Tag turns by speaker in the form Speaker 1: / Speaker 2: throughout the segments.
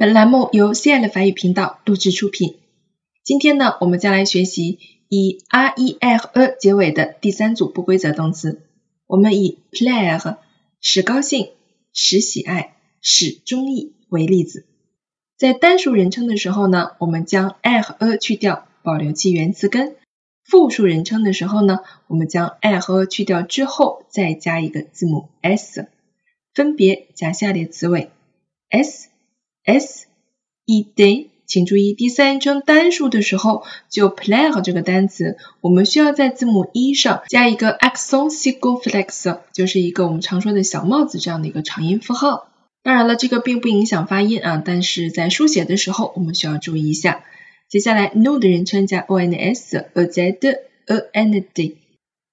Speaker 1: 本栏目由 CL 法语频道录制出品。今天呢，我们将来学习以 r e l e 结尾的第三组不规则动词。我们以 plaire 使高兴、使喜爱、使中意为例子。在单数人称的时候呢，我们将 i 和 a 去掉，保留其原词根；复数人称的时候呢，我们将 i 和 a 去掉之后，再加一个字母 s，分别加下列词尾 s。S e d，请注意第三人称单数的时候，就 plaire 这个单词，我们需要在字母 e 上加一个 accent circonflexe，就是一个我们常说的小帽子这样的一个长音符号。当然了，这个并不影响发音啊，但是在书写的时候我们需要注意一下。接下来 no 的人称加 o n s，a z d a n d，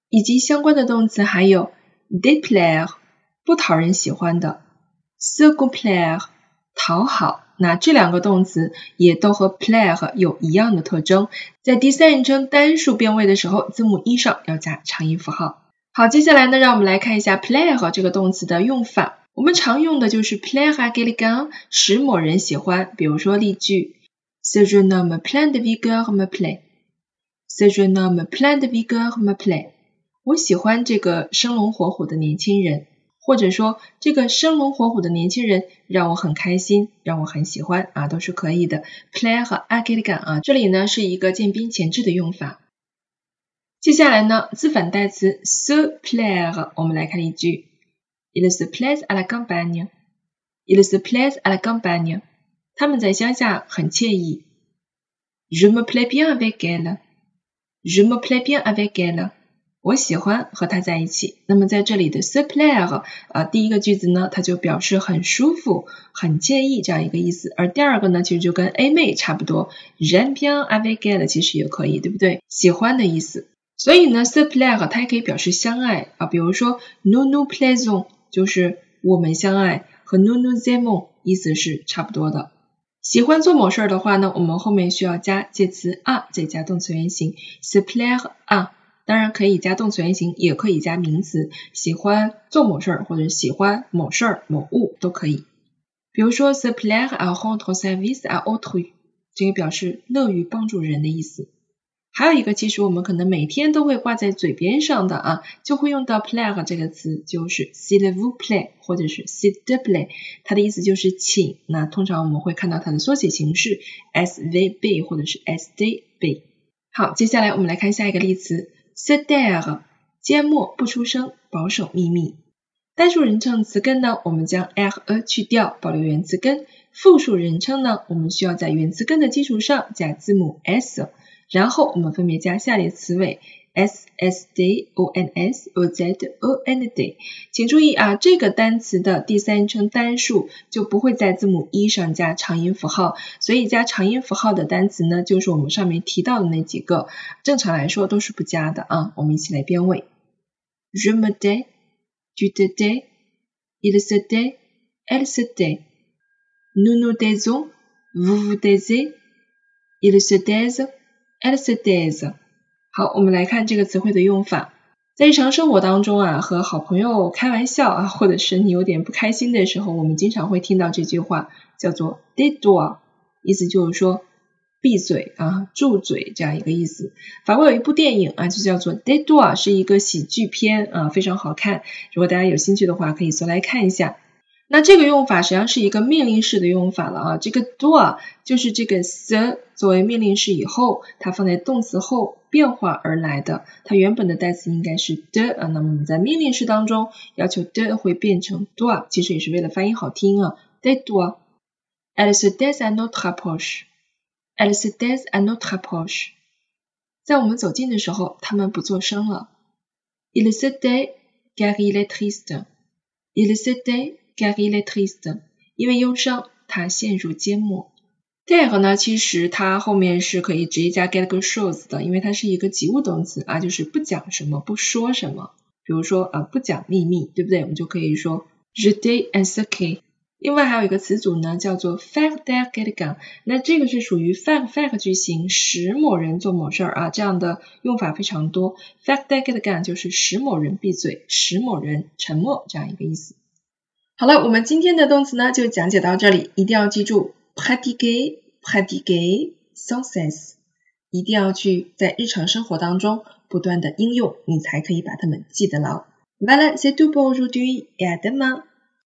Speaker 1: 以及相关的动词还有 déplaire，不讨人喜欢的，circonflexe。讨好，那这两个动词也都和 plaire 有一样的特征，在第三人称单数变位的时候，字母 e 上要加长音符号。好，接下来呢，让我们来看一下 plaire 这个动词的用法。我们常用的就是 plaire à quelqu'un，使某人喜欢。比如说例句：Ce jeune homme plein de vigueur me plaît。Ce jeune homme plein de vigueur me plaît。我喜欢这个生龙活虎的年轻人。或者说，这个生龙活虎的年轻人让我很开心，让我很喜欢啊，都是可以的。Play 和 a g i l 啊，这里呢是一个渐宾前置的用法。接下来呢，自反代词 se plaire，我们来看例句：Il se plaise à la campagne。Il se plaise à la campagne。他们在乡下很惬意。Je me plais bien avec elle。Je me plais bien avec elle。我喜欢和他在一起。那么在这里的 se plaire 啊，第一个句子呢，它就表示很舒服、很惬意这样一个意思。而第二个呢，其实就跟 a 妹差不多，j'aime bien avec elle 其实也可以，对不对？喜欢的意思。所以呢 s u p p l a i r 它也可以表示相爱啊，比如说 nous nous plaisons 就是我们相爱，和 nous nous aimons 意思是差不多的。喜欢做某事儿的话呢，我们后面需要加介词 a，再加动词原形 se plaire a。当然可以加动词原形，也可以加名词，喜欢做某事儿或者喜欢某事儿、某物都可以。比如说，se plaire à rendre service à autrui，这个表示乐于帮助人的意思。还有一个，其实我们可能每天都会挂在嘴边上的啊，就会用到 plaire 这个词，就是 s'il vous play 或者是 s'il te play，它的意思就是请。那通常我们会看到它的缩写形式 s v b 或者是 s d b。好，接下来我们来看下一个例词。Se taire，缄默不出声，保守秘密。单数人称词根呢，我们将 r a 去掉，保留原词根。复数人称呢，我们需要在原词根的基础上加字母 s，然后我们分别加下列词尾。s s d o n s o z o n d，请注意啊，这个单词的第三人称单数就不会在字母 e 上加长音符号，所以加长音符号的单词呢，就是我们上面提到的那几个，正常来说都是不加的啊。我们一起来编位：je me dis，tu te dis，il se dit，elle se dit，nous nous disons，vous vous disiez，ils se daisent disent。好，我们来看这个词汇的用法。在日常生活当中啊，和好朋友开玩笑啊，或者是你有点不开心的时候，我们经常会听到这句话，叫做 “Did do” 意思就是说闭嘴啊，住嘴这样一个意思。法国有一部电影啊，就叫做《“Did do”，》，是一个喜剧片啊，非常好看。如果大家有兴趣的话，可以搜来看一下。那这个用法实际上是一个命令式的用法了啊，这个 do 就是这个 the 作为命令式以后，它放在动词后变化而来的，它原本的代词应该是 the 啊，那么我们在命令式当中要求 the 会变成 do，啊其实也是为了发音好听啊，they do，elle se dit à notre approche，elle se dit à notre approche，在我们走近的时候，他们不作声了，il se dit car il est triste，il se dit Gary le triste，因为忧伤，他陷入缄默。Get 呢，其实它后面是可以直接加 get 个 shows 的，因为它是一个及物动词啊，就是不讲什么，不说什么。比如说啊，不讲秘密，对不对？我们就可以说 je dis un secret。另外还有一个词组呢，叫做 fact that get gun，那这个是属于 fact fact 句型，使某人做某事儿啊，这样的用法非常多。fact that get gun 就是使某人闭嘴，使某人沉默这样一个意思。好了，我们今天的动词呢就讲解到这里，一定要记住 pratiquer, pratiquer sans cesse，一定要去在日常生活当中不断的应用，你才可以把它们记得牢。Voilà, c'est tout pour aujourd'hui et à demain.